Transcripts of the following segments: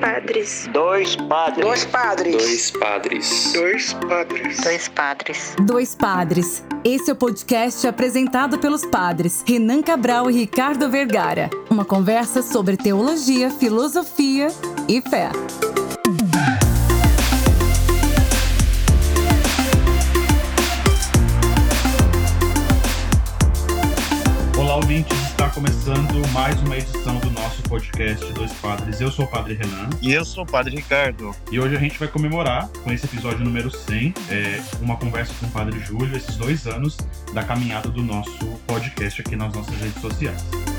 padres. Dois padres. Dois padres. Dois padres. Dois padres. Dois padres. Dois padres. Esse é o podcast apresentado pelos padres Renan Cabral e Ricardo Vergara. Uma conversa sobre teologia, filosofia e fé. Olá, ouvintes. Está começando mais uma edição nosso podcast Dois Padres. Eu sou o Padre Renan. E eu sou o Padre Ricardo. E hoje a gente vai comemorar, com esse episódio número 100, é, uma conversa com o Padre Júlio, esses dois anos da caminhada do nosso podcast aqui nas nossas redes sociais.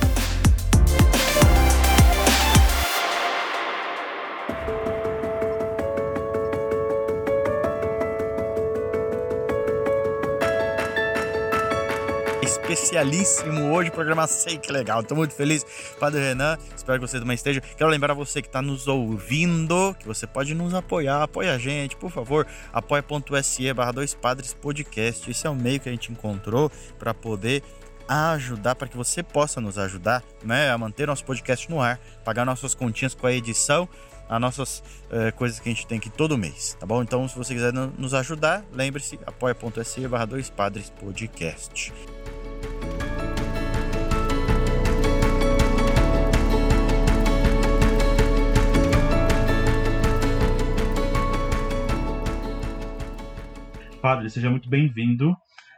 Especialíssimo hoje, programa Sei Que Legal. Estou muito feliz, Padre Renan. Espero que você também esteja. Quero lembrar você que está nos ouvindo que você pode nos apoiar. Apoia a gente, por favor. apoia.se barra dois padres podcast. Esse é o meio que a gente encontrou para poder ajudar, para que você possa nos ajudar né, a manter nosso podcast no ar, pagar nossas continhas com a edição as nossas eh, coisas que a gente tem aqui todo mês, tá bom? Então, se você quiser nos ajudar, lembre-se, apoia.se barra dois padres podcast. Padre, seja muito bem-vindo.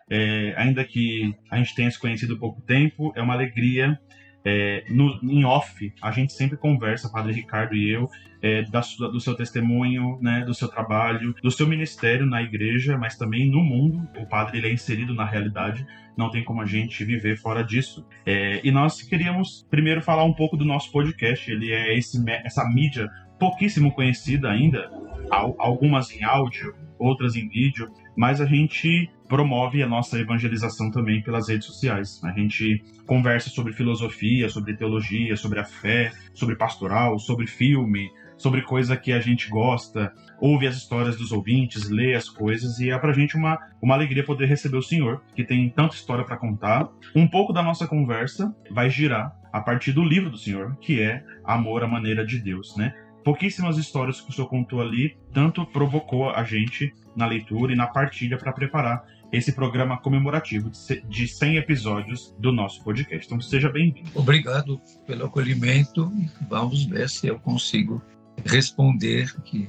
É, ainda que a gente tenha se conhecido pouco tempo, é uma alegria. É, no, em off, a gente sempre conversa, Padre Ricardo e eu, é, da, do seu testemunho, né, do seu trabalho, do seu ministério na igreja, mas também no mundo. O padre ele é inserido na realidade, não tem como a gente viver fora disso. É, e nós queríamos primeiro falar um pouco do nosso podcast. Ele é esse, essa mídia pouquíssimo conhecida ainda, algumas em áudio, outras em vídeo, mas a gente promove a nossa evangelização também pelas redes sociais. A gente conversa sobre filosofia, sobre teologia, sobre a fé, sobre pastoral, sobre filme, sobre coisa que a gente gosta, ouve as histórias dos ouvintes, lê as coisas e é pra gente uma, uma alegria poder receber o senhor, que tem tanta história para contar. Um pouco da nossa conversa vai girar a partir do livro do senhor, que é Amor à Maneira de Deus, né? Pouquíssimas histórias que o senhor contou ali, tanto provocou a gente na leitura e na partilha para preparar esse programa comemorativo de 100 episódios do nosso podcast. Então seja bem-vindo. Obrigado pelo acolhimento. Vamos ver se eu consigo responder que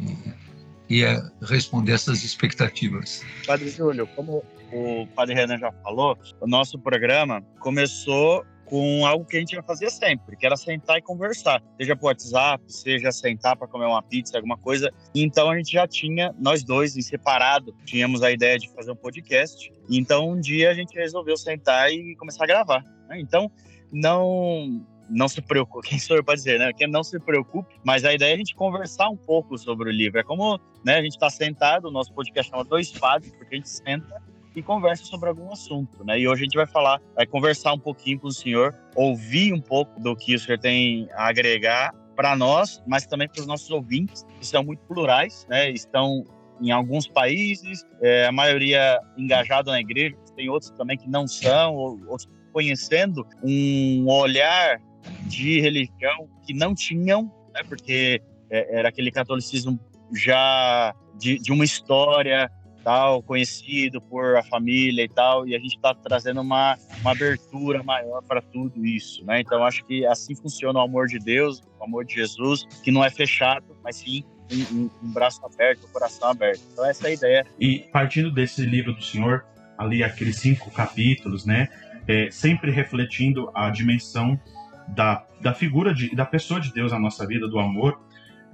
ia responder essas expectativas. Padre Júlio, como o Padre Renan já falou, o nosso programa começou com algo que a gente ia fazer sempre, que era sentar e conversar, seja por WhatsApp, seja sentar para comer uma pizza, alguma coisa. Então a gente já tinha, nós dois, em separado, tínhamos a ideia de fazer um podcast. Então um dia a gente resolveu sentar e começar a gravar. Né? Então não não se preocupe, quem sou eu para dizer, né? Que não se preocupe, mas a ideia é a gente conversar um pouco sobre o livro. É como né, a gente está sentado, o nosso podcast chama Dois Padres, porque a gente senta e conversa sobre algum assunto, né? E hoje a gente vai falar, vai conversar um pouquinho com o senhor, ouvir um pouco do que o senhor tem a agregar para nós, mas também para os nossos ouvintes, que são muito plurais, né? Estão em alguns países, é, a maioria engajada na igreja, tem outros também que não são, outros conhecendo um olhar de religião que não tinham, né? Porque é, era aquele catolicismo já de, de uma história tal, conhecido por a família e tal, e a gente está trazendo uma, uma abertura maior para tudo isso, né? Então acho que assim funciona o amor de Deus, o amor de Jesus, que não é fechado, mas sim um, um, um braço aberto, um coração aberto. Então essa é a ideia. E partindo desse livro do Senhor, ali aqueles cinco capítulos, né? É, sempre refletindo a dimensão da, da figura de, da pessoa de Deus na nossa vida, do amor,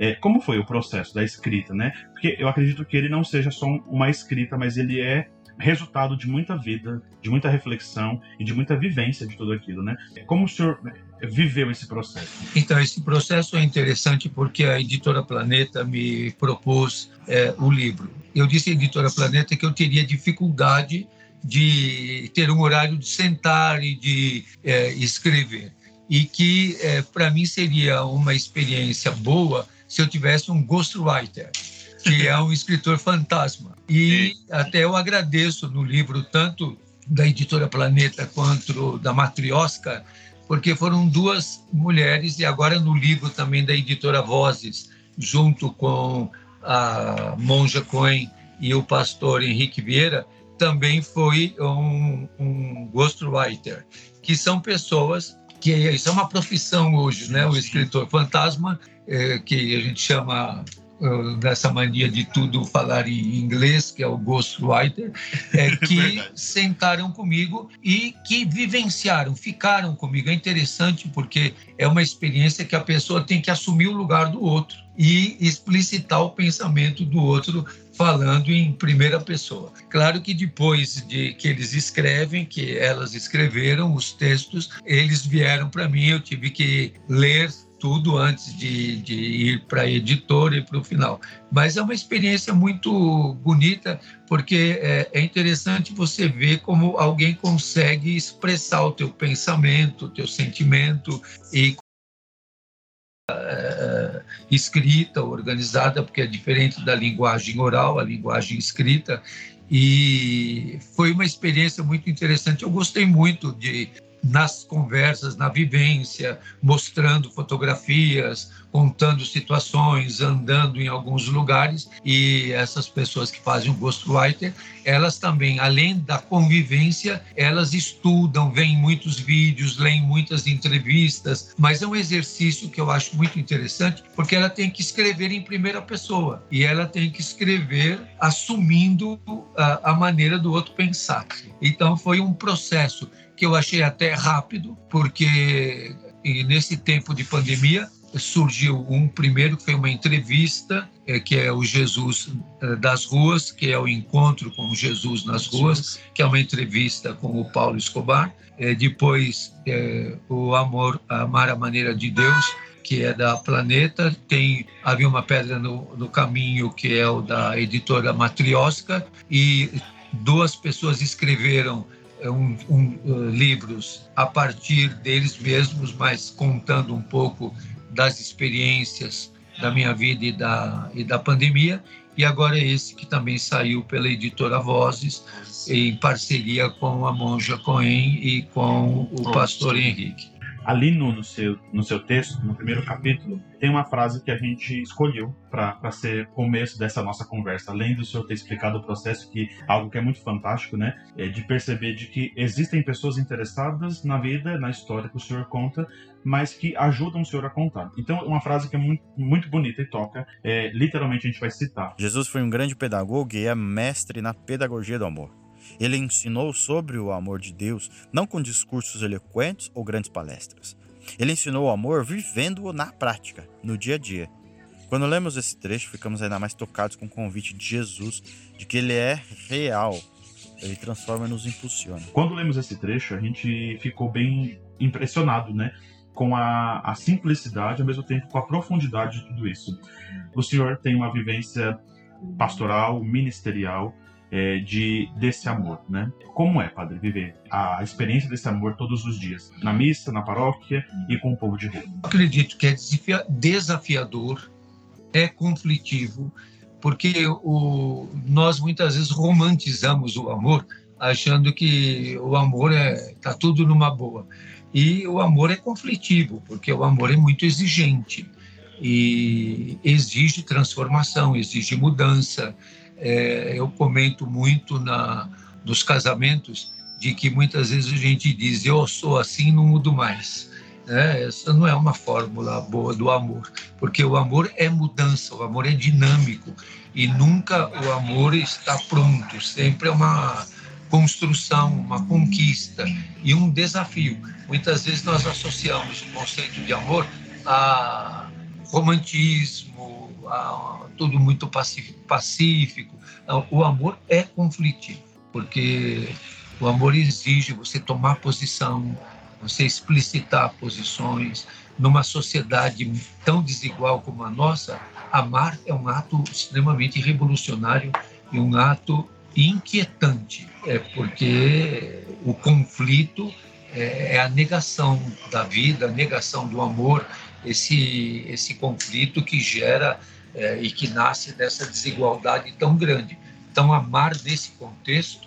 é, como foi o processo da escrita, né? Porque eu acredito que ele não seja só uma escrita, mas ele é resultado de muita vida, de muita reflexão e de muita vivência de tudo aquilo, né? Como o senhor viveu esse processo? Então, esse processo é interessante porque a editora Planeta me propôs é, o livro. Eu disse à editora Planeta que eu teria dificuldade de ter um horário de sentar e de é, escrever e que é, para mim seria uma experiência boa se eu tivesse um ghostwriter, que é um escritor fantasma. E até eu agradeço no livro, tanto da editora Planeta quanto da Matrioska, porque foram duas mulheres, e agora no livro também da editora Vozes, junto com a monja Cohen e o pastor Henrique Vieira, também foi um, um ghostwriter, que são pessoas que isso é uma profissão hoje, né? O escritor fantasma, é, que a gente chama dessa mania de tudo falar em inglês, que é o ghostwriter, é, que é sentaram comigo e que vivenciaram, ficaram comigo. É interessante porque é uma experiência que a pessoa tem que assumir o lugar do outro e explicitar o pensamento do outro falando em primeira pessoa. Claro que depois de que eles escrevem, que elas escreveram os textos, eles vieram para mim, eu tive que ler tudo antes de, de ir para a editora e para o final. Mas é uma experiência muito bonita, porque é, é, interessante você ver como alguém consegue expressar o teu pensamento, o teu sentimento e é, escrita, organizada, porque é diferente da linguagem oral, a linguagem escrita. E foi uma experiência muito interessante. Eu gostei muito de nas conversas, na vivência, mostrando fotografias, contando situações, andando em alguns lugares. E essas pessoas que fazem o ghostwriter, elas também, além da convivência, elas estudam, veem muitos vídeos, leem muitas entrevistas, mas é um exercício que eu acho muito interessante, porque ela tem que escrever em primeira pessoa e ela tem que escrever assumindo a, a maneira do outro pensar. Então foi um processo que eu achei até rápido, porque nesse tempo de pandemia surgiu um primeiro que foi uma entrevista é, que é o Jesus é, das ruas que é o encontro com Jesus nas ruas que é uma entrevista com o Paulo Escobar é, depois o amor amar a maneira de Deus que é da Planeta tem havia uma pedra no, no caminho que é o da editora Matriosca e duas pessoas escreveram um, um, uh, livros a partir deles mesmos, mas contando um pouco das experiências da minha vida e da, e da pandemia. E agora é esse que também saiu pela editora Vozes, em parceria com a Monja Cohen e com o pastor Henrique. Ali no, no, seu, no seu texto, no primeiro capítulo, tem uma frase que a gente escolheu para ser começo dessa nossa conversa. Além do senhor ter explicado o processo, que algo que é muito fantástico, né? É de perceber de que existem pessoas interessadas na vida, na história que o senhor conta, mas que ajudam o senhor a contar. Então, uma frase que é muito, muito bonita e toca, é, literalmente a gente vai citar. Jesus foi um grande pedagogo e é mestre na pedagogia do amor. Ele ensinou sobre o amor de Deus, não com discursos eloquentes ou grandes palestras. Ele ensinou o amor vivendo-o na prática, no dia a dia. Quando lemos esse trecho, ficamos ainda mais tocados com o convite de Jesus de que ele é real. Ele transforma e nos impulsiona. Quando lemos esse trecho, a gente ficou bem impressionado, né? Com a, a simplicidade, ao mesmo tempo com a profundidade de tudo isso. O senhor tem uma vivência pastoral, ministerial, é, de desse amor, né? Como é, padre, viver a experiência desse amor todos os dias, na missa, na paróquia e com o povo de rua? Acredito que é desafiador, é conflitivo, porque o, nós muitas vezes romantizamos o amor, achando que o amor é tá tudo numa boa. E o amor é conflitivo, porque o amor é muito exigente e exige transformação, exige mudança, é, eu comento muito na, nos casamentos de que muitas vezes a gente diz eu sou assim, não mudo mais. É, essa não é uma fórmula boa do amor, porque o amor é mudança, o amor é dinâmico e nunca o amor está pronto, sempre é uma construção, uma conquista e um desafio. Muitas vezes nós associamos o conceito de amor a romantismo, tudo muito pacífico. O amor é conflitivo, porque o amor exige você tomar posição, você explicitar posições. Numa sociedade tão desigual como a nossa, amar é um ato extremamente revolucionário e um ato inquietante, é porque o conflito é, é a negação da vida, a negação do amor, esse esse conflito que gera é, e que nasce dessa desigualdade tão grande. Então, amar nesse contexto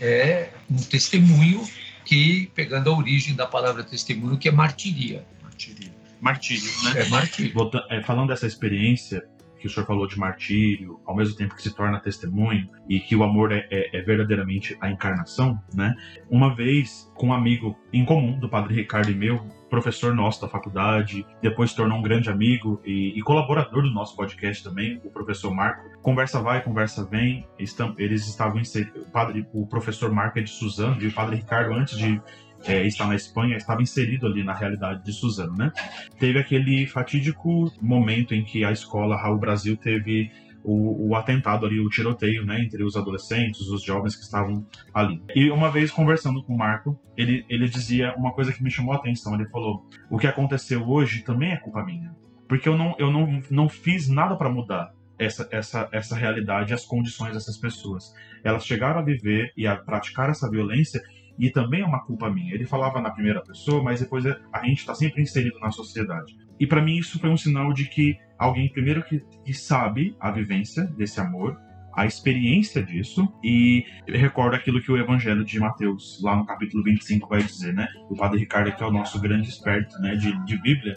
é um testemunho que, pegando a origem da palavra testemunho, que é martiria. Martírio. Martírio, né? É martírio. Voltando, é, falando dessa experiência, que o senhor falou de martírio, ao mesmo tempo que se torna testemunho e que o amor é, é, é verdadeiramente a encarnação, né? Uma vez, com um amigo em comum do Padre Ricardo e meu, professor nosso da faculdade, depois se tornou um grande amigo e, e, colaborador do nosso podcast também, o professor Marco. Conversa vai, conversa vem. Eles estavam inseridos, o, padre, o professor Marco é de Suzano e o padre Ricardo, antes de é, está na Espanha, estava inserido ali na realidade de Suzano, né? Teve aquele fatídico momento em que a escola Raul Brasil teve o, o, atentado ali, o tiroteio, né, entre os adolescentes, os jovens que estavam ali. E uma vez conversando com o Marco, ele, ele dizia uma coisa que me chamou a atenção. Ele falou: o que aconteceu hoje também é culpa minha, porque eu não, eu não, não fiz nada para mudar essa, essa, essa realidade, as condições dessas pessoas. Elas chegaram a viver e a praticar essa violência e também é uma culpa minha. Ele falava na primeira pessoa, mas depois é, a gente está sempre inserido na sociedade. E para mim isso foi um sinal de que alguém primeiro que, que sabe a vivência desse amor, a experiência disso e recordo aquilo que o Evangelho de Mateus, lá no capítulo 25, vai dizer, né? O Padre Ricardo, que é o nosso grande experto né, de, de Bíblia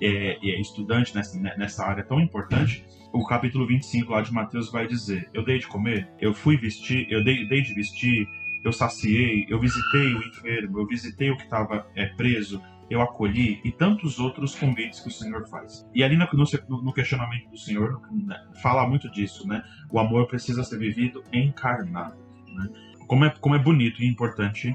é, e é estudante nessa, nessa área tão importante, o capítulo 25 lá de Mateus vai dizer: Eu dei de comer, eu fui vestir, eu dei, dei de vestir, eu saciei, eu visitei o enfermo, eu visitei o que estava é, preso, eu acolhi e tantos outros convites que o Senhor faz. E ali no, no, questionamento do Senhor né, fala muito disso, né? O amor precisa ser vivido encarnado. Né? Como, é, como é bonito e importante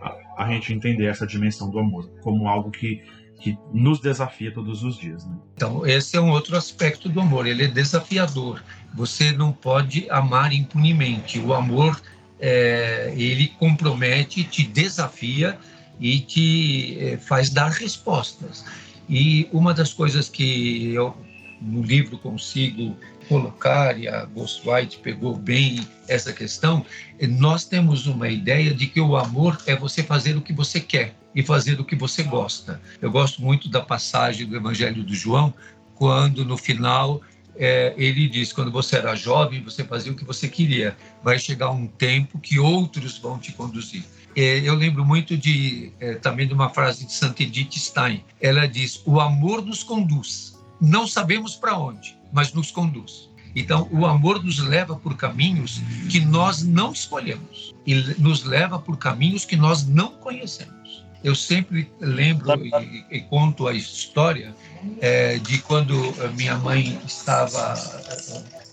a, a, gente entender essa dimensão do amor como algo que que nos desafia todos os dias. Né? Então, esse é um outro aspecto do amor, ele é desafiador. Você não pode amar impunemente. O amor é, ele compromete, te desafia e te é, faz dar respostas. E uma das coisas que eu no livro consigo colocar, e a Ghostwrite pegou bem essa questão, é, nós temos uma ideia de que o amor é você fazer o que você quer e fazer o que você gosta. Eu gosto muito da passagem do Evangelho do João, quando no final é, ele diz: quando você era jovem, você fazia o que você queria. Vai chegar um tempo que outros vão te conduzir. É, eu lembro muito de é, também de uma frase de Santa Edith Stein. Ela diz: o amor nos conduz. Não sabemos para onde, mas nos conduz. Então, o amor nos leva por caminhos que nós não escolhemos e nos leva por caminhos que nós não conhecemos. Eu sempre lembro e, e conto a história é, de quando minha mãe estava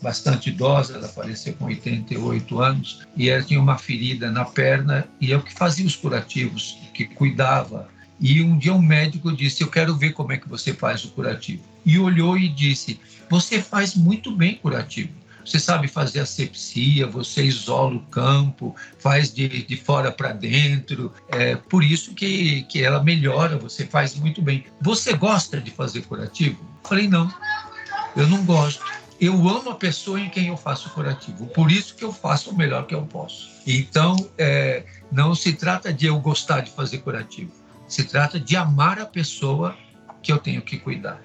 bastante idosa, ela faleceu com 88 anos, e ela tinha uma ferida na perna, e eu que fazia os curativos, que cuidava. E um dia um médico disse: Eu quero ver como é que você faz o curativo. E olhou e disse: Você faz muito bem curativo você sabe fazer asepsia, você isola o campo, faz de, de fora para dentro. É por isso que, que ela melhora, você faz muito bem. Você gosta de fazer curativo? Eu falei, não, eu não gosto. Eu amo a pessoa em quem eu faço curativo, por isso que eu faço o melhor que eu posso. Então, é, não se trata de eu gostar de fazer curativo, se trata de amar a pessoa que eu tenho que cuidar.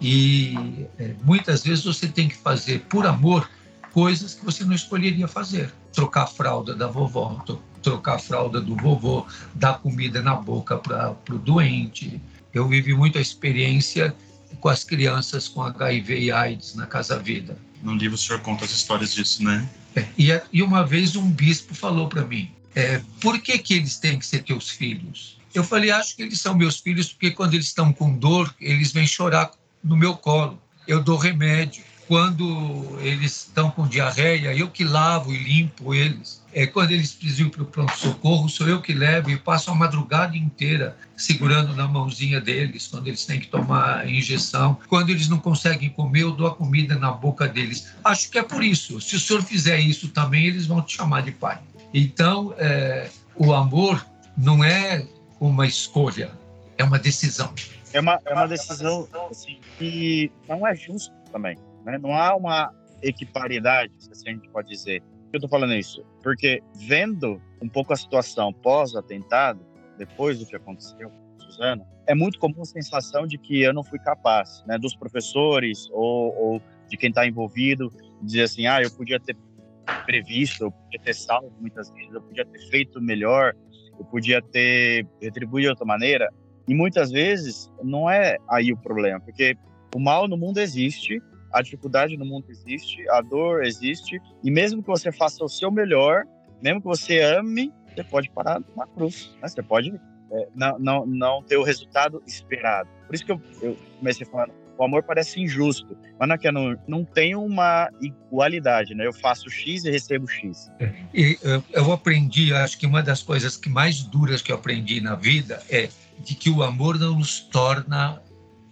E é, muitas vezes você tem que fazer por amor coisas que você não escolheria fazer. Trocar a fralda da vovó, trocar a fralda do vovô, dar comida na boca para o doente. Eu vivi muito a experiência com as crianças com HIV e AIDS na Casa Vida. No livro o senhor conta as histórias disso, né? É, e, e, uma vez um bispo falou para mim, é, por que, que eles têm que ser teus filhos? Eu falei, acho que eles são meus filhos porque quando eles estão com dor, eles vêm chorar no meu colo. Eu dou remédio quando eles estão com diarreia, eu que lavo e limpo eles. É, quando eles precisam para o pronto-socorro, sou eu que levo e passo a madrugada inteira segurando na mãozinha deles, quando eles têm que tomar injeção. Quando eles não conseguem comer, eu dou a comida na boca deles. Acho que é por isso. Se o senhor fizer isso também, eles vão te chamar de pai. Então, é, o amor não é uma escolha, é uma decisão. É uma, é uma decisão assim, que não é justo também. Né? Não há uma equiparidade, se assim a gente pode dizer. Por que eu estou falando isso? Porque vendo um pouco a situação pós-atentado, depois do que aconteceu Suzana, é muito comum a sensação de que eu não fui capaz, né? Dos professores ou, ou de quem está envolvido, dizer assim, ah, eu podia ter previsto, eu podia ter salvo muitas vezes, eu podia ter feito melhor, eu podia ter retribuído de outra maneira. E muitas vezes não é aí o problema, porque o mal no mundo existe a dificuldade no mundo existe, a dor existe, e mesmo que você faça o seu melhor, mesmo que você ame, você pode parar numa cruz, né? Você pode é, não, não, não ter o resultado esperado. Por isso que eu, eu comecei falando, o amor parece injusto, mas não é não, não tem uma igualdade, né? Eu faço X e recebo X. E eu, eu aprendi, acho que uma das coisas que mais duras que eu aprendi na vida é de que o amor não nos torna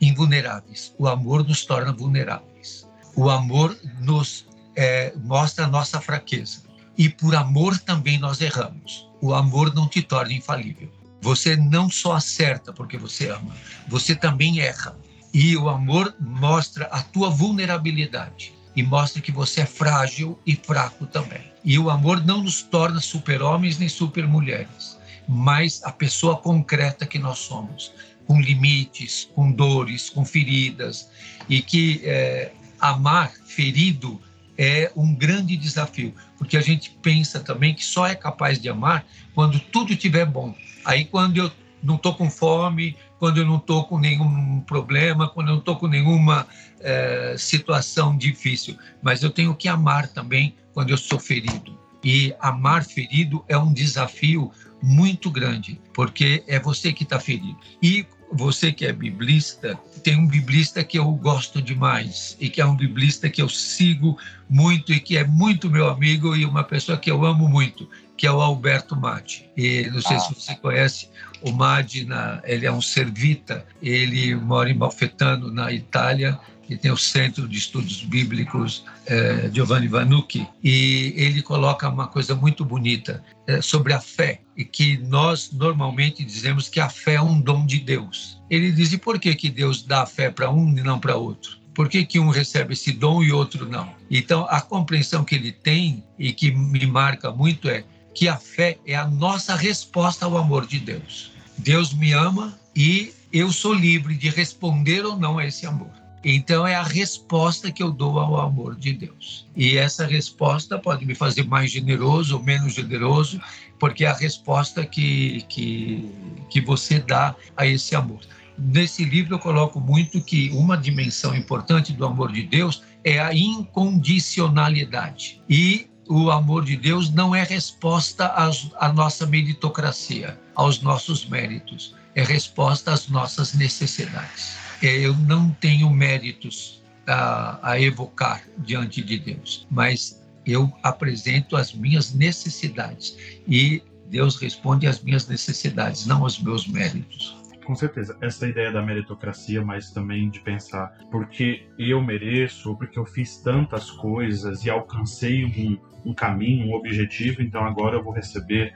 invulneráveis, o amor nos torna vulneráveis. O amor nos é, mostra a nossa fraqueza. E por amor também nós erramos. O amor não te torna infalível. Você não só acerta porque você ama, você também erra. E o amor mostra a tua vulnerabilidade e mostra que você é frágil e fraco também. E o amor não nos torna super-homens nem super-mulheres, mas a pessoa concreta que nós somos, com limites, com dores, com feridas, e que é, amar ferido é um grande desafio, porque a gente pensa também que só é capaz de amar quando tudo estiver bom. Aí, quando eu não estou com fome, quando eu não estou com nenhum problema, quando eu não estou com nenhuma é, situação difícil. Mas eu tenho que amar também quando eu sou ferido. E amar ferido é um desafio muito grande, porque é você que está ferido. E você que é biblista, tem um biblista que eu gosto demais e que é um biblista que eu sigo muito e que é muito meu amigo e uma pessoa que eu amo muito, que é o Alberto Madi. E não sei ah. se você conhece o Madi, ele é um servita, ele mora em Malfetano, na Itália, e tem o Centro de Estudos Bíblicos eh, Giovanni Vanucci, e ele coloca uma coisa muito bonita eh, sobre a fé, e que nós normalmente dizemos que a fé é um dom de Deus. Ele diz, e por que, que Deus dá a fé para um e não para outro? Por que, que um recebe esse dom e outro não? Então, a compreensão que ele tem e que me marca muito é que a fé é a nossa resposta ao amor de Deus. Deus me ama e eu sou livre de responder ou não a esse amor. Então é a resposta que eu dou ao amor de Deus. E essa resposta pode me fazer mais generoso ou menos generoso, porque é a resposta que, que, que você dá a esse amor. Nesse livro eu coloco muito que uma dimensão importante do amor de Deus é a incondicionalidade. E o amor de Deus não é resposta à nossa meritocracia, aos nossos méritos, é resposta às nossas necessidades. É, eu não tenho méritos a, a evocar diante de Deus, mas eu apresento as minhas necessidades e Deus responde às minhas necessidades, não aos meus méritos. Com certeza, essa ideia da meritocracia, mas também de pensar porque eu mereço, porque eu fiz tantas coisas e alcancei um, um caminho, um objetivo, então agora eu vou receber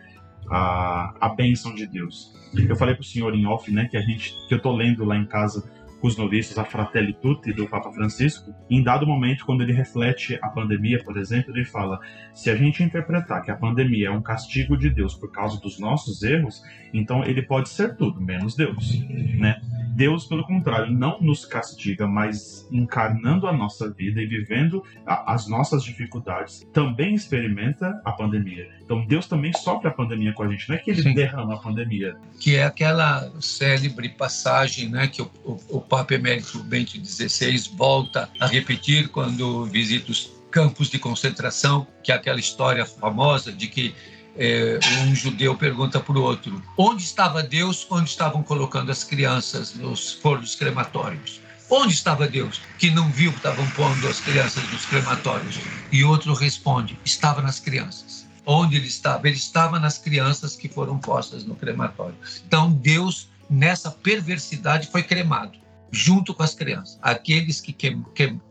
a, a bênção de Deus. Eu falei para o senhor em off, né, que a gente, que eu tô lendo lá em casa os noviços a Fratelli Tutti do Papa Francisco, em dado momento, quando ele reflete a pandemia, por exemplo, ele fala: se a gente interpretar que a pandemia é um castigo de Deus por causa dos nossos erros, então ele pode ser tudo, menos Deus, né? Deus, pelo contrário, não nos castiga, mas encarnando a nossa vida e vivendo as nossas dificuldades, também experimenta a pandemia. Então Deus também sofre a pandemia com a gente, não é que ele Sim. derrama a pandemia. Que é aquela célebre passagem né, que o, o, o Papa Emérito Bento XVI volta a repetir quando visita os campos de concentração, que é aquela história famosa de que é, um judeu pergunta para o outro: onde estava Deus quando estavam colocando as crianças nos fornos crematórios? Onde estava Deus que não viu que estavam pondo as crianças nos crematórios? E outro responde: estava nas crianças. Onde ele estava? Ele estava nas crianças que foram postas no crematório. Então Deus, nessa perversidade, foi cremado junto com as crianças. Aqueles que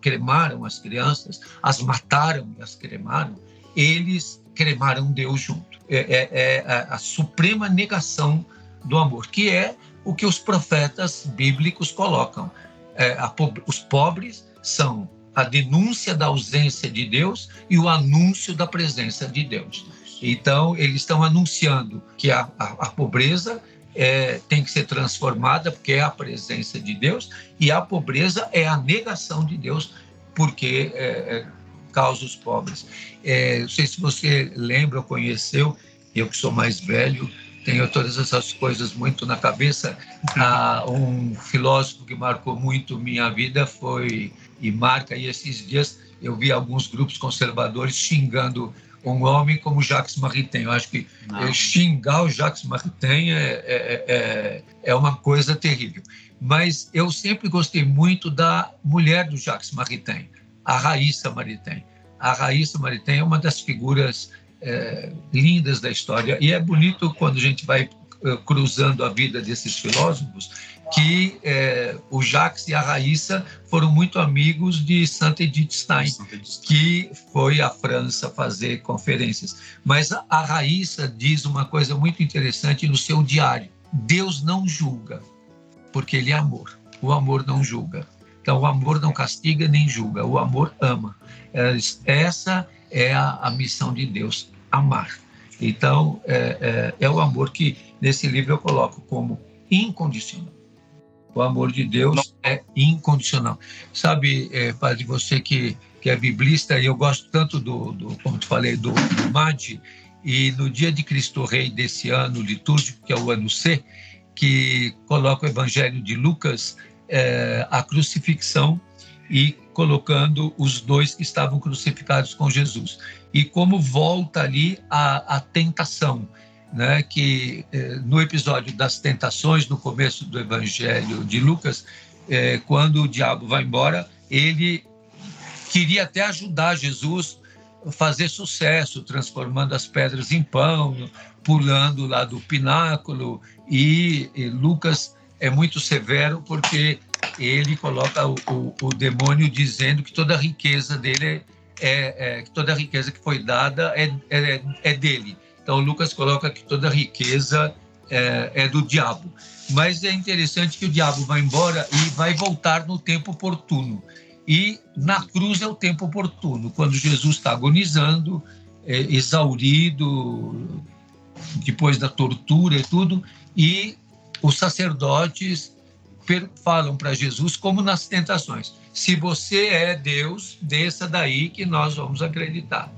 cremaram as crianças, as mataram e as cremaram, eles cremaram Deus junto é, é, é a suprema negação do amor, que é o que os profetas bíblicos colocam. É, a, os pobres são a denúncia da ausência de Deus e o anúncio da presença de Deus. Então, eles estão anunciando que a, a, a pobreza é, tem que ser transformada, porque é a presença de Deus, e a pobreza é a negação de Deus, porque é, é causa os pobres. É, não sei se você lembra ou conheceu, eu que sou mais velho, tenho todas essas coisas muito na cabeça. Ah, um filósofo que marcou muito minha vida foi, e marca aí esses dias, eu vi alguns grupos conservadores xingando um homem como Jacques Maritain. Eu acho que Não. xingar o Jacques Maritain é, é, é, é uma coisa terrível. Mas eu sempre gostei muito da mulher do Jacques Maritain, a Raíssa Maritain. A Raíssa Maritain é uma das figuras é, lindas da história. E é bonito quando a gente vai é, cruzando a vida desses filósofos que é, o Jacques e a Raíssa foram muito amigos de Saint Edith Stein, que foi à França fazer conferências. Mas a, a Raíssa diz uma coisa muito interessante no seu diário: Deus não julga, porque Ele é amor. O amor não julga. Então, o amor não castiga nem julga, o amor ama. É, essa é a, a missão de Deus, amar. Então, é, é, é, o amor que nesse livro eu coloco como incondicional. O amor de Deus é incondicional. Sabe, é, Padre, você que, que é biblista, e eu gosto tanto do, do como te falei, do, do MAD, e no dia de Cristo Rei desse ano litúrgico, que é o ano C, que coloca o Evangelho de Lucas, é, a crucifixão e colocando os dois que estavam crucificados com Jesus. E como volta ali a, a tentação, né? que eh, no episódio das tentações, no começo do Evangelho de Lucas, eh, quando o diabo vai embora, ele queria até ajudar Jesus a fazer sucesso, transformando as pedras em pão, pulando lá do pináculo, e, e Lucas é muito severo porque ele coloca o, o, o demônio dizendo que toda a riqueza dele é, é, que toda a riqueza que foi dada é, é, é, dele. Então Lucas coloca que toda riqueza é, é do diabo. Mas é interessante que o diabo vai embora e vai voltar no tempo oportuno. E na cruz é o tempo oportuno, quando Jesus está agonizando, é, exaurido, depois da tortura e tudo, e os sacerdotes falam para Jesus como nas tentações: se você é Deus, desça daí que nós vamos acreditar.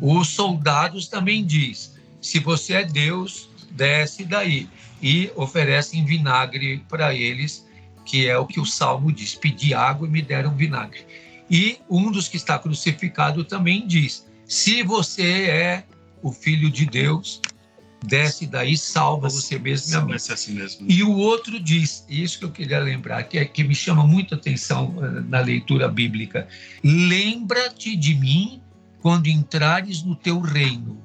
Os soldados também diz: se você é Deus, desce daí e oferecem vinagre para eles, que é o que o salmo diz: pedi água e me deram vinagre. E um dos que está crucificado também diz: se você é o filho de Deus, desce daí, salva você mesmo, meu amigo. Assim mesmo. E o outro diz, isso que eu queria lembrar, que, é, que me chama muito atenção uh, na leitura bíblica: lembra-te de mim quando entrares no teu reino.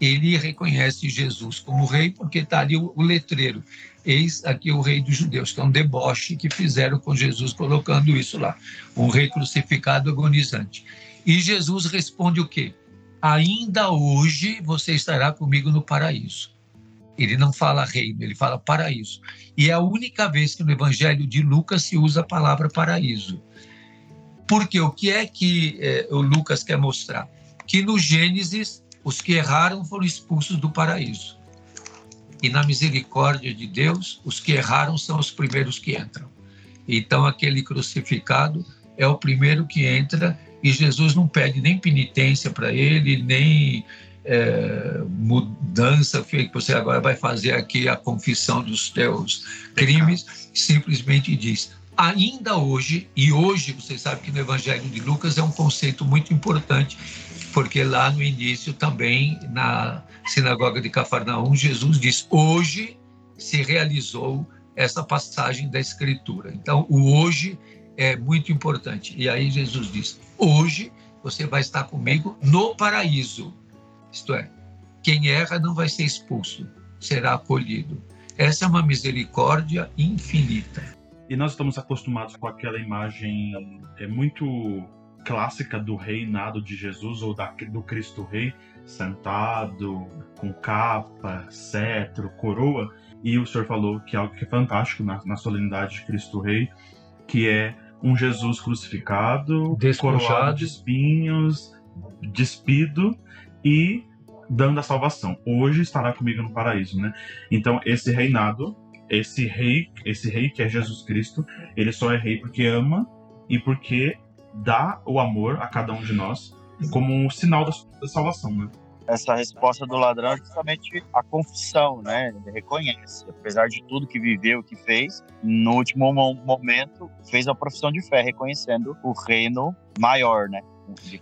Ele reconhece Jesus como rei, porque está ali o, o letreiro. Eis aqui o rei dos judeus, que é um deboche que fizeram com Jesus, colocando isso lá. Um rei crucificado agonizante. E Jesus responde o quê? ainda hoje você estará comigo no paraíso. Ele não fala reino, ele fala paraíso. E é a única vez que no Evangelho de Lucas se usa a palavra paraíso. Porque o que é que é, o Lucas quer mostrar? Que no Gênesis, os que erraram foram expulsos do paraíso. E na misericórdia de Deus, os que erraram são os primeiros que entram. Então, aquele crucificado é o primeiro que entra e Jesus não pede nem penitência para ele, nem é, mudança, que você agora vai fazer aqui a confissão dos teus crimes, simplesmente diz: ainda hoje, e hoje você sabe que no Evangelho de Lucas é um conceito muito importante, porque lá no início também, na sinagoga de Cafarnaum, Jesus diz: hoje se realizou essa passagem da Escritura. Então, o hoje é muito importante. E aí Jesus diz: Hoje você vai estar comigo no paraíso. Isto é, quem erra não vai ser expulso, será acolhido. Essa é uma misericórdia infinita. E nós estamos acostumados com aquela imagem é muito clássica do reinado de Jesus ou da, do Cristo Rei, sentado, com capa, cetro, coroa. E o senhor falou que é algo que é fantástico na, na solenidade de Cristo Rei, que é um Jesus crucificado, coroado de espinhos, despido e dando a salvação. Hoje estará comigo no paraíso, né? Então esse reinado, esse rei, esse rei que é Jesus Cristo, ele só é rei porque ama e porque dá o amor a cada um de nós como um sinal da, salvação, né? essa resposta do ladrão é justamente a confissão, né? Ele reconhece, apesar de tudo que viveu, que fez, no último momento fez a profissão de fé, reconhecendo o reino maior, né?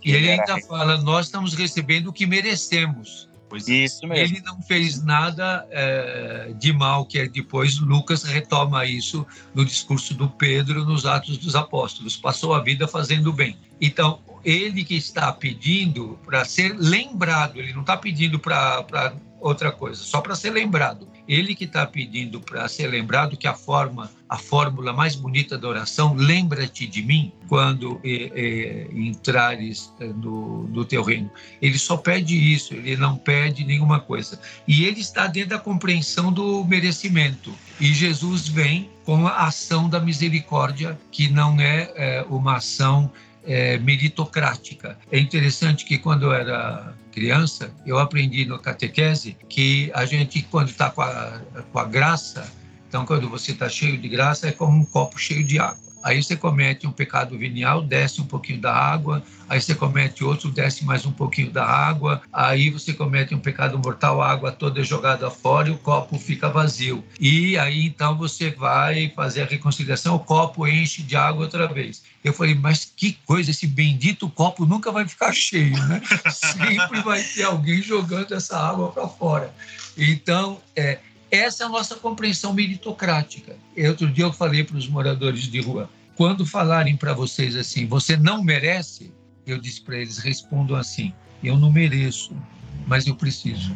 E ele ainda rei. fala: nós estamos recebendo o que merecemos. Pois é. Isso mesmo. Ele não fez nada é, de mal, que é depois Lucas retoma isso no discurso do Pedro nos Atos dos Apóstolos. Passou a vida fazendo bem. Então, ele que está pedindo para ser lembrado, ele não está pedindo para outra coisa, só para ser lembrado. Ele que está pedindo para ser lembrado que a forma, a fórmula mais bonita da oração, lembra-te de mim quando é, é, entrares no, no teu reino. Ele só pede isso, ele não pede nenhuma coisa. E ele está dentro da compreensão do merecimento. E Jesus vem com a ação da misericórdia, que não é, é uma ação é, meritocrática. É interessante que quando eu era criança, eu aprendi no catequese que a gente, quando está com, com a graça, então quando você está cheio de graça, é como um copo cheio de água. Aí você comete um pecado venial, desce um pouquinho da água, aí você comete outro, desce mais um pouquinho da água, aí você comete um pecado mortal, a água toda é jogada fora e o copo fica vazio. E aí então você vai fazer a reconciliação, o copo enche de água outra vez. Eu falei, mas que coisa, esse bendito copo nunca vai ficar cheio, né? Sempre vai ter alguém jogando essa água para fora. Então, é, essa é a nossa compreensão meritocrática. Outro dia eu falei para os moradores de rua, quando falarem para vocês assim, você não merece, eu disse para eles, respondam assim, eu não mereço, mas eu preciso.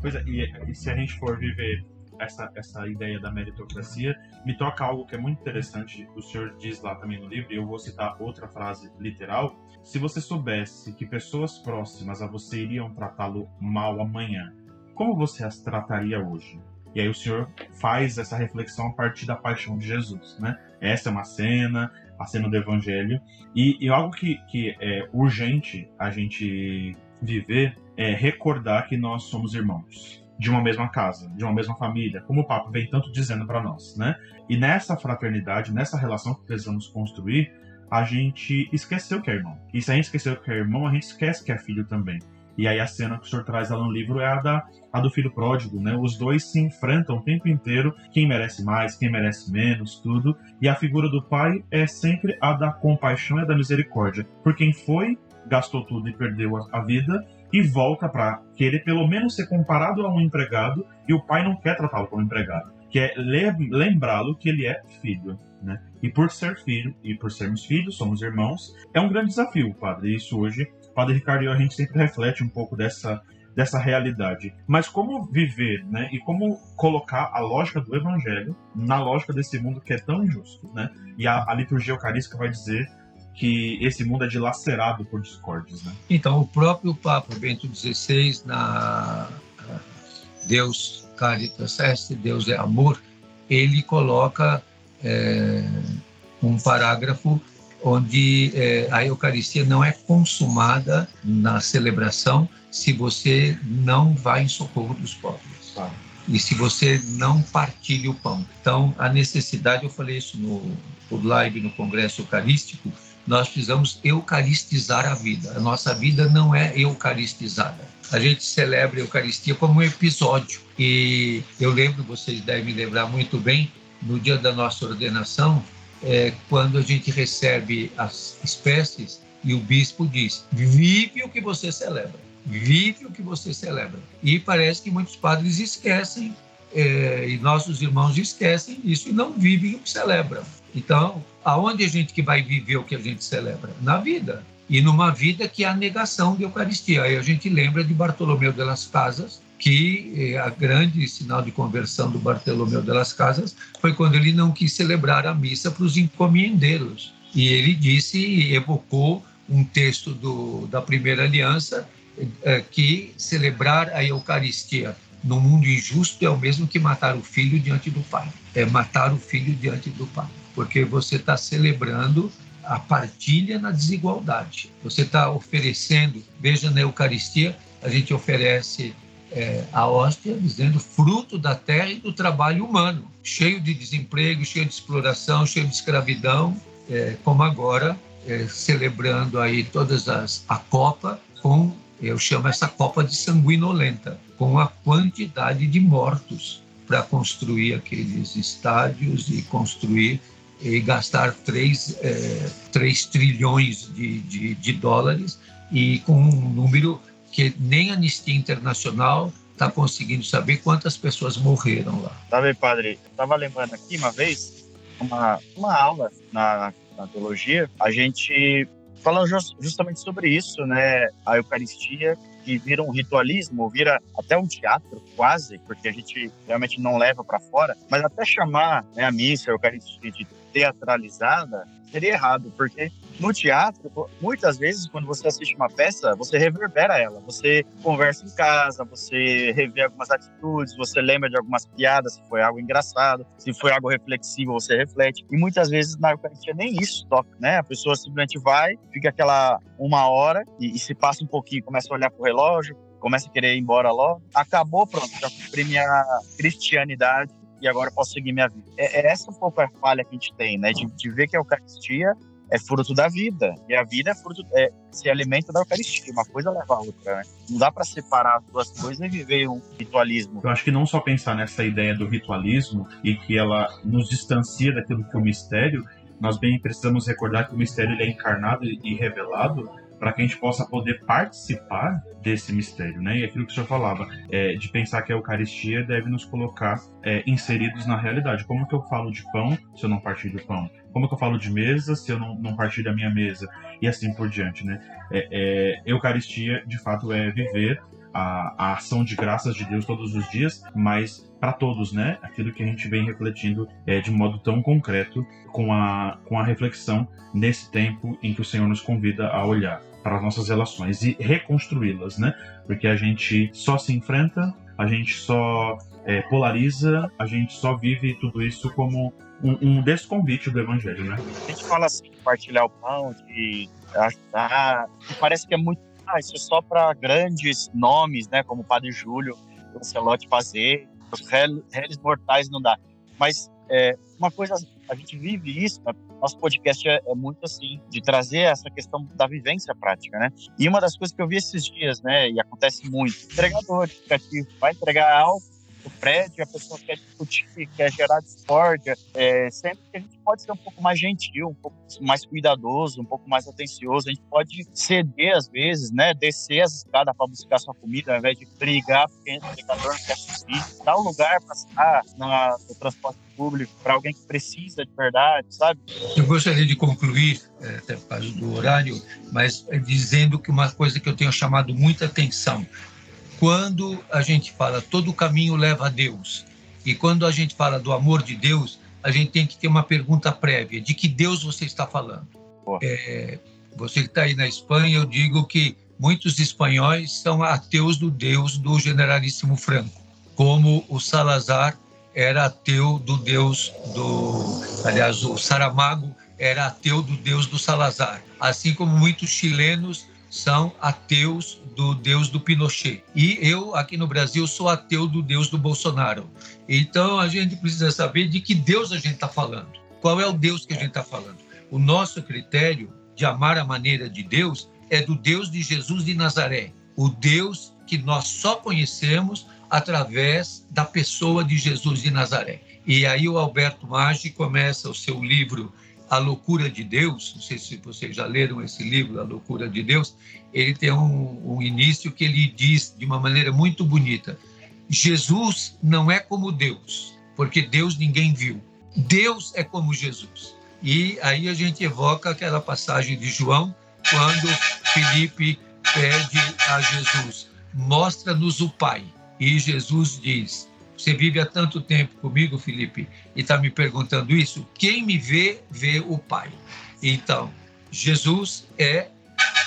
Pois é, e, se a gente for viver essa, essa ideia da meritocracia, me toca algo que é muito interessante, o senhor diz lá também no livro, e eu vou citar outra frase literal. Se você soubesse que pessoas próximas a você iriam tratá-lo mal amanhã, como você as trataria hoje? E aí o Senhor faz essa reflexão a partir da paixão de Jesus, né? Essa é uma cena, a cena do Evangelho. E, e algo que, que é urgente a gente viver é recordar que nós somos irmãos de uma mesma casa, de uma mesma família, como o Papa vem tanto dizendo para nós, né? E nessa fraternidade, nessa relação que precisamos construir, a gente esqueceu que é irmão. E se a gente esqueceu que é irmão, a gente esquece que é filho também. E aí a cena que o senhor traz lá no livro é a, da, a do filho pródigo, né? Os dois se enfrentam o tempo inteiro, quem merece mais, quem merece menos, tudo. E a figura do pai é sempre a da compaixão e da misericórdia. Por quem foi, gastou tudo e perdeu a, a vida, e volta para querer pelo menos ser comparado a um empregado, e o pai não quer tratá-lo como empregado. Quer lembrá-lo que ele é filho. Né? E por ser filho, e por sermos filhos, somos irmãos, é um grande desafio, padre. Isso hoje Padre Ricardo e a gente sempre reflete um pouco dessa, dessa realidade. Mas como viver, né? E como colocar a lógica do evangelho na lógica desse mundo que é tão injusto, né? E a, a liturgia eucarística vai dizer que esse mundo é dilacerado por discórdias, né? Então, o próprio Papa Bento XVI, na Deus Caritas Est, Deus é amor, ele coloca é, um parágrafo onde é, a Eucaristia não é consumada na celebração se você não vai em socorro dos pobres. Tá. E se você não partilha o pão. Então, a necessidade, eu falei isso no, no live no Congresso Eucarístico, nós precisamos eucaristizar a vida. A nossa vida não é eucaristizada. A gente celebra a Eucaristia como um episódio. E eu lembro, vocês devem lembrar muito bem, no dia da nossa ordenação, é, quando a gente recebe as espécies e o bispo diz: vive o que você celebra, vive o que você celebra. E parece que muitos padres esquecem, é, e nossos irmãos esquecem isso e não vivem o que celebram. Então, aonde a gente que vai viver o que a gente celebra? Na vida. E numa vida que é a negação de Eucaristia. Aí a gente lembra de Bartolomeu de las Casas, que eh, a grande sinal de conversão do Bartolomeu de las Casas foi quando ele não quis celebrar a missa para os encomiendeiros. E ele disse, evocou um texto do, da primeira aliança, eh, que celebrar a Eucaristia no mundo injusto é o mesmo que matar o filho diante do pai. É matar o filho diante do pai. Porque você está celebrando a partilha na desigualdade. Você está oferecendo, veja na Eucaristia, a gente oferece é, a hóstia dizendo fruto da terra e do trabalho humano, cheio de desemprego, cheio de exploração, cheio de escravidão, é, como agora, é, celebrando aí todas as a Copa com Eu chamo essa Copa de sanguinolenta, com a quantidade de mortos para construir aqueles estádios e construir e gastar 3, é, 3 trilhões de, de, de dólares e com um número que nem a Anistia Internacional está conseguindo saber quantas pessoas morreram lá. Bem, padre? Estava lembrando aqui uma vez, uma, uma aula na, na teologia, a gente falando justamente sobre isso, né? A Eucaristia que vira um ritualismo, vira até um teatro quase, porque a gente realmente não leva para fora, mas até chamar né, a missa, a Eucaristia de teatralizada seria errado, porque no teatro, muitas vezes, quando você assiste uma peça, você reverbera ela. Você conversa em casa, você revê algumas atitudes, você lembra de algumas piadas, se foi algo engraçado, se foi algo reflexivo, você reflete. E muitas vezes na Eucaristia nem isso toca, né? A pessoa simplesmente vai, fica aquela uma hora e, e se passa um pouquinho, começa a olhar pro relógio, começa a querer ir embora logo. Acabou, pronto, já cumpri minha cristianidade e agora posso seguir minha vida. É, é essa um pouco a falha que a gente tem, né? De, de ver que a Eucaristia é fruto da vida. E a vida é fruto, é, se alimenta da Eucaristia. Uma coisa leva a outra, né? Não dá para separar as duas coisas e viver um ritualismo. Eu acho que não só pensar nessa ideia do ritualismo e que ela nos distancia daquilo que é o mistério, nós bem precisamos recordar que o mistério é encarnado e revelado para que a gente possa poder participar desse mistério, né? E aquilo que o senhor falava, é, de pensar que a Eucaristia deve nos colocar é, inseridos na realidade. Como que eu falo de pão se eu não partir do pão? Como que eu falo de mesa se eu não, não partir da minha mesa? E assim por diante, né? É, é Eucaristia, de fato, é viver a, a ação de graças de Deus todos os dias, mas para todos, né? Aquilo que a gente vem refletindo é, de modo tão concreto com a, com a reflexão nesse tempo em que o Senhor nos convida a olhar para as nossas relações e reconstruí-las, né? Porque a gente só se enfrenta, a gente só é, polariza, a gente só vive tudo isso como um, um desconvite do Evangelho, né? A gente fala assim, compartilhar o pão, de ajudar, e parece que é muito ah, isso é só para grandes nomes, né, como o Padre Júlio, o Lancelotti fazer, os réis mortais não dá. Mas é, uma coisa, a gente vive isso, né? nosso podcast é, é, muito assim, de trazer essa questão da vivência prática, né? E uma das coisas que eu vi esses dias, né, e acontece muito, entregador de aplicativo vai entregar algo o prédio, a pessoa quer discutir, quer gerar discórdia, é, sempre que a gente pode ser um pouco mais gentil, um pouco mais cuidadoso, um pouco mais atencioso, a gente pode ceder às vezes, né, descer as escadas para buscar sua comida, ao invés de brigar porque o entregador não quer subir, dar um lugar para estar no transporte público para alguém que precisa de verdade, sabe? Eu gostaria de concluir, é, até por causa do horário, mas dizendo que uma coisa que eu tenho chamado muita atenção quando a gente fala todo caminho leva a Deus e quando a gente fala do amor de Deus, a gente tem que ter uma pergunta prévia: de que Deus você está falando? É, você que está aí na Espanha, eu digo que muitos espanhóis são ateus do Deus do Generalíssimo Franco, como o Salazar era ateu do Deus do. Aliás, o Saramago era ateu do Deus do Salazar, assim como muitos chilenos são ateus do Deus do Pinochet. E eu, aqui no Brasil, sou ateu do Deus do Bolsonaro. Então, a gente precisa saber de que Deus a gente está falando. Qual é o Deus que a gente está falando? O nosso critério de amar a maneira de Deus é do Deus de Jesus de Nazaré. O Deus que nós só conhecemos através da pessoa de Jesus de Nazaré. E aí o Alberto Maggi começa o seu livro a Loucura de Deus, não sei se vocês já leram esse livro, A Loucura de Deus, ele tem um, um início que ele diz de uma maneira muito bonita: Jesus não é como Deus, porque Deus ninguém viu. Deus é como Jesus. E aí a gente evoca aquela passagem de João, quando Felipe pede a Jesus: mostra-nos o Pai. E Jesus diz: você vive há tanto tempo comigo, Felipe, e está me perguntando isso. Quem me vê, vê o Pai. Então, Jesus é,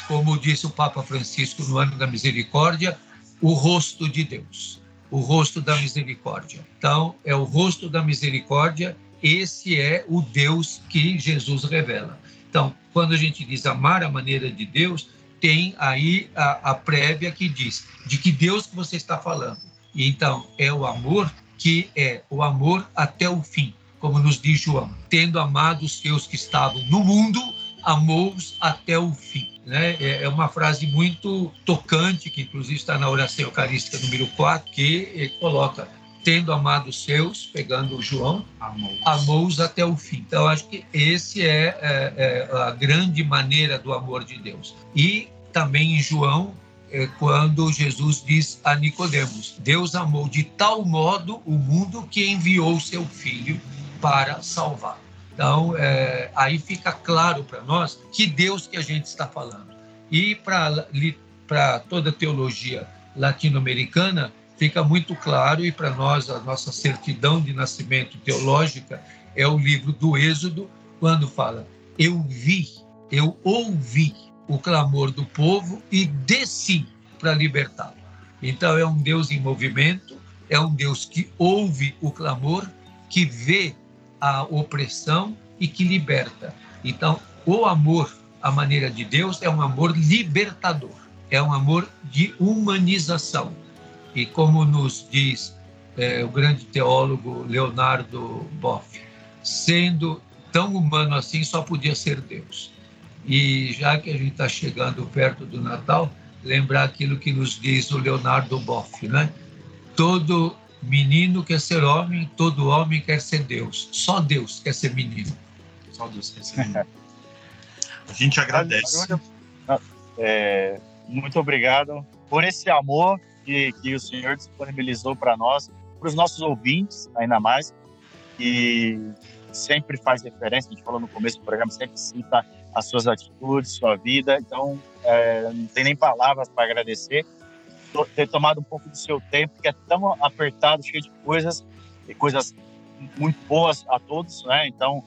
como disse o Papa Francisco no ano da misericórdia, o rosto de Deus, o rosto da misericórdia. Então, é o rosto da misericórdia, esse é o Deus que Jesus revela. Então, quando a gente diz amar a maneira de Deus, tem aí a, a prévia que diz de que Deus que você está falando então, é o amor que é o amor até o fim, como nos diz João. Tendo amado os seus que estavam no mundo, amou-os até o fim. né? É, é uma frase muito tocante, que inclusive está na oração eucarística número 4, que coloca tendo amado os seus, pegando o João, amou-os até o fim. Então, acho que esse é, é, é, a grande maneira do amor de Deus. E também em João, é quando Jesus diz a Nicodemos: Deus amou de tal modo o mundo que enviou seu Filho para salvar. Então, é, aí fica claro para nós que Deus que a gente está falando. E para toda teologia latino-americana, fica muito claro, e para nós, a nossa certidão de nascimento teológica é o livro do Êxodo, quando fala: Eu vi, eu ouvi o clamor do povo e desci para libertá-lo. Então, é um Deus em movimento, é um Deus que ouve o clamor, que vê a opressão e que liberta. Então, o amor, a maneira de Deus, é um amor libertador, é um amor de humanização. E como nos diz é, o grande teólogo Leonardo Boff, sendo tão humano assim, só podia ser Deus. E já que a gente está chegando perto do Natal, lembrar aquilo que nos diz o Leonardo Boff, né? Todo Menino quer ser homem, todo homem quer ser Deus. Só Deus quer ser menino. Só Deus quer ser menino. A gente agradece. É, muito obrigado por esse amor que, que o Senhor disponibilizou para nós, para os nossos ouvintes, ainda mais, que sempre faz referência, a gente falou no começo do programa, sempre cita as suas atitudes, sua vida. Então, é, não tem nem palavras para agradecer ter tomado um pouco do seu tempo, que é tão apertado, cheio de coisas, e coisas muito boas a todos, né? Então,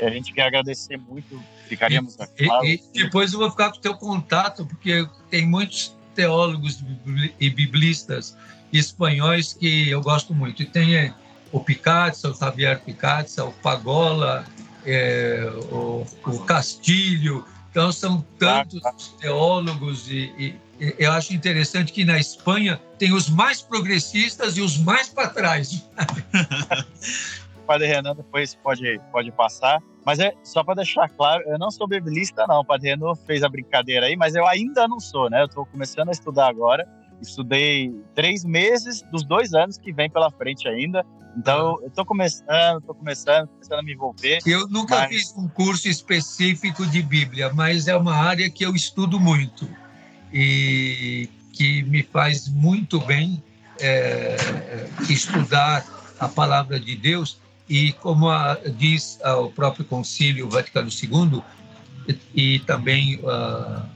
a gente quer agradecer muito, ficaríamos aqui. E, e, depois eu vou ficar com o teu contato, porque tem muitos teólogos e biblistas espanhóis que eu gosto muito. E tem é, o Picasso, o Javier Picasso, o Pagola, é, o, o Castilho. Então, são tantos teólogos e, e eu acho interessante que na Espanha tem os mais progressistas e os mais para trás. padre Renan depois pode, pode passar. Mas é só para deixar claro, eu não sou biblista, não. O padre Renan fez a brincadeira aí, mas eu ainda não sou, né? Eu estou começando a estudar agora. Estudei três meses dos dois anos que vem pela frente ainda. Então, eu estou começando, estou começando, começando a me envolver. Eu nunca mas... fiz um curso específico de Bíblia, mas é uma área que eu estudo muito e que me faz muito bem é, estudar a palavra de Deus e como a, diz o próprio Concílio Vaticano II e, e também uh,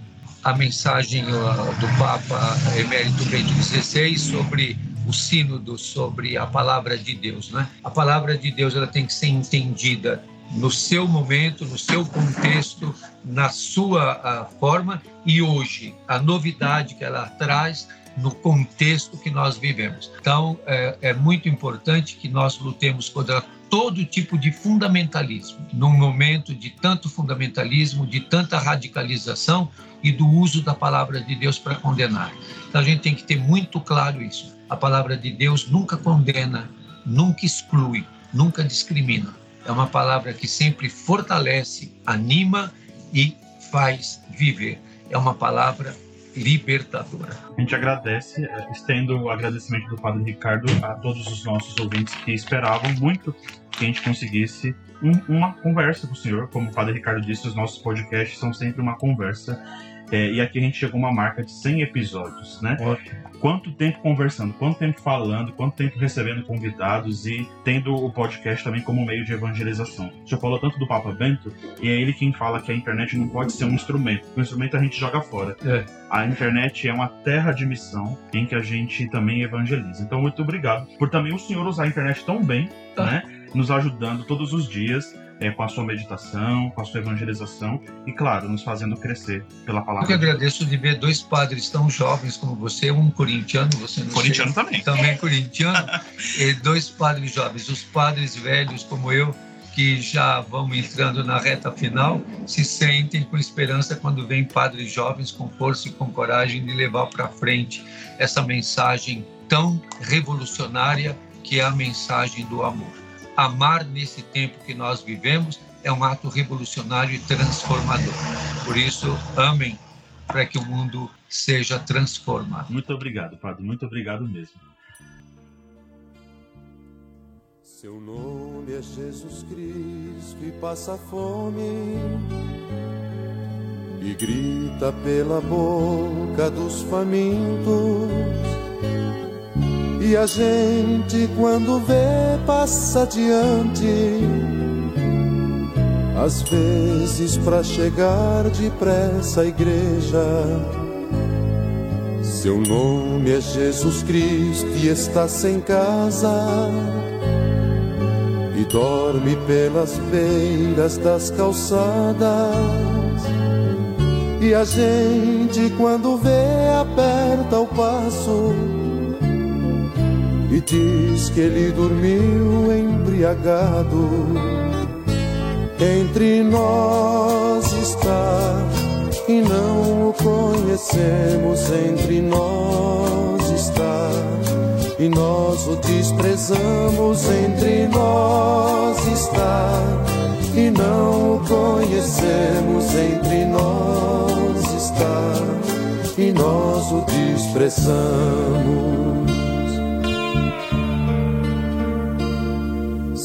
a mensagem do Papa Emérito Bento XVI sobre o sínodo, sobre a palavra de Deus, né? A palavra de Deus ela tem que ser entendida no seu momento, no seu contexto, na sua forma e hoje a novidade que ela traz no contexto que nós vivemos. Então é, é muito importante que nós lutemos contra todo tipo de fundamentalismo, num momento de tanto fundamentalismo, de tanta radicalização e do uso da palavra de Deus para condenar. Então a gente tem que ter muito claro isso. A palavra de Deus nunca condena, nunca exclui, nunca discrimina é uma palavra que sempre fortalece, anima e faz viver. É uma palavra libertadora. A gente agradece, eh, estendo o agradecimento do Padre Ricardo a todos os nossos ouvintes que esperavam muito que a gente conseguisse um, uma conversa com o senhor. Como o Padre Ricardo disse, os nossos podcasts são sempre uma conversa é, e aqui a gente chegou a uma marca de 100 episódios, né? Ótimo. Quanto tempo conversando, quanto tempo falando, quanto tempo recebendo convidados e tendo o podcast também como meio de evangelização. Já falou tanto do Papa Bento, e é ele quem fala que a internet não pode ser um instrumento. O instrumento a gente joga fora. É. A internet é uma terra de missão em que a gente também evangeliza. Então, muito obrigado por também o senhor usar a internet tão bem, ah. né? Nos ajudando todos os dias é, com a sua meditação, com a sua evangelização e, claro, nos fazendo crescer pela palavra. Eu que agradeço de ver dois padres tão jovens como você, um corintiano, você não Corintiano sei, também. Também corintiano, e dois padres jovens. Os padres velhos como eu, que já vão entrando na reta final, se sentem com esperança quando vem padres jovens com força e com coragem de levar para frente essa mensagem tão revolucionária que é a mensagem do amor amar nesse tempo que nós vivemos é um ato revolucionário e transformador. Por isso, amem para que o mundo seja transformado. Muito obrigado, Padre. Muito obrigado mesmo. Seu nome é Jesus Cristo e passa fome e grita pela boca dos famintos. E a gente, quando vê, passa adiante. Às vezes, para chegar depressa à igreja. Seu nome é Jesus Cristo e está sem casa e dorme pelas beiras das calçadas. E a gente, quando vê, aperta o passo e diz que ele dormiu embriagado. Entre nós está e não o conhecemos, entre nós está e nós o desprezamos. Entre nós está e não o conhecemos. Entre nós está e nós o desprezamos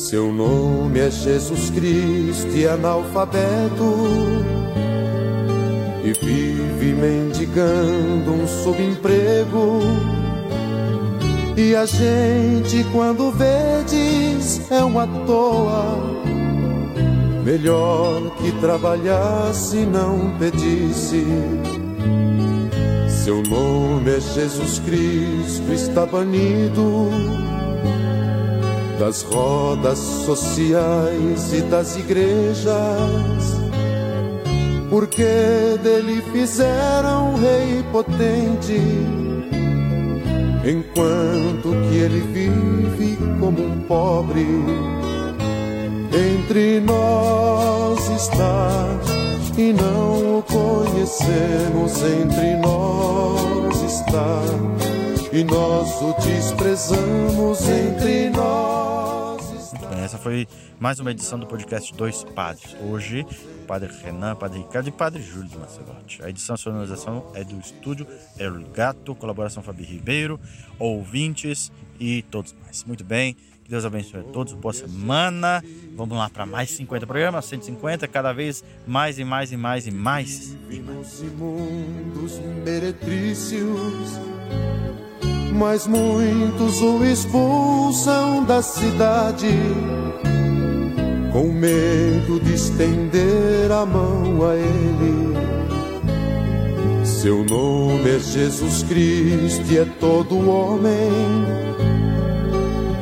seu nome é Jesus Cristo e analfabeto. E vive mendigando um subemprego. E a gente quando vê diz é uma toa. Melhor que trabalhasse não pedisse. Seu nome é Jesus Cristo, está banido Das rodas sociais e das igrejas Porque dele fizeram um rei potente enquanto que ele vive como um pobre. Entre nós está e não o conhecemos, entre nós e nós o desprezamos, entre nós está. Essa foi mais uma edição do podcast Dois Padres. Hoje, o Padre Renan, Padre Ricardo e Padre Júlio de Macelote. A edição e sonorização é do estúdio El Gato, colaboração Fabi Ribeiro, ouvintes e todos mais. Muito bem, que Deus abençoe a todos, boa semana. Vamos lá para mais 50 programas, 150, cada vez mais e mais e mais e mais. E mais. Mas muitos o expulsam da cidade com medo de estender a mão a ele. Seu nome é Jesus Cristo e é todo homem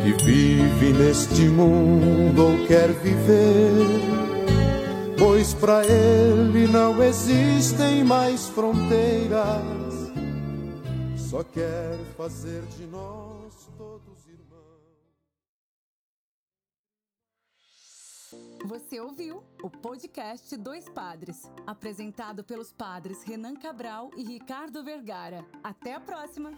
que vive neste mundo ou quer viver, pois para ele não existem mais fronteiras, só quer fazer de nós todos irmãos. Você ouviu o podcast Dois Padres, apresentado pelos padres Renan Cabral e Ricardo Vergara. Até a próxima!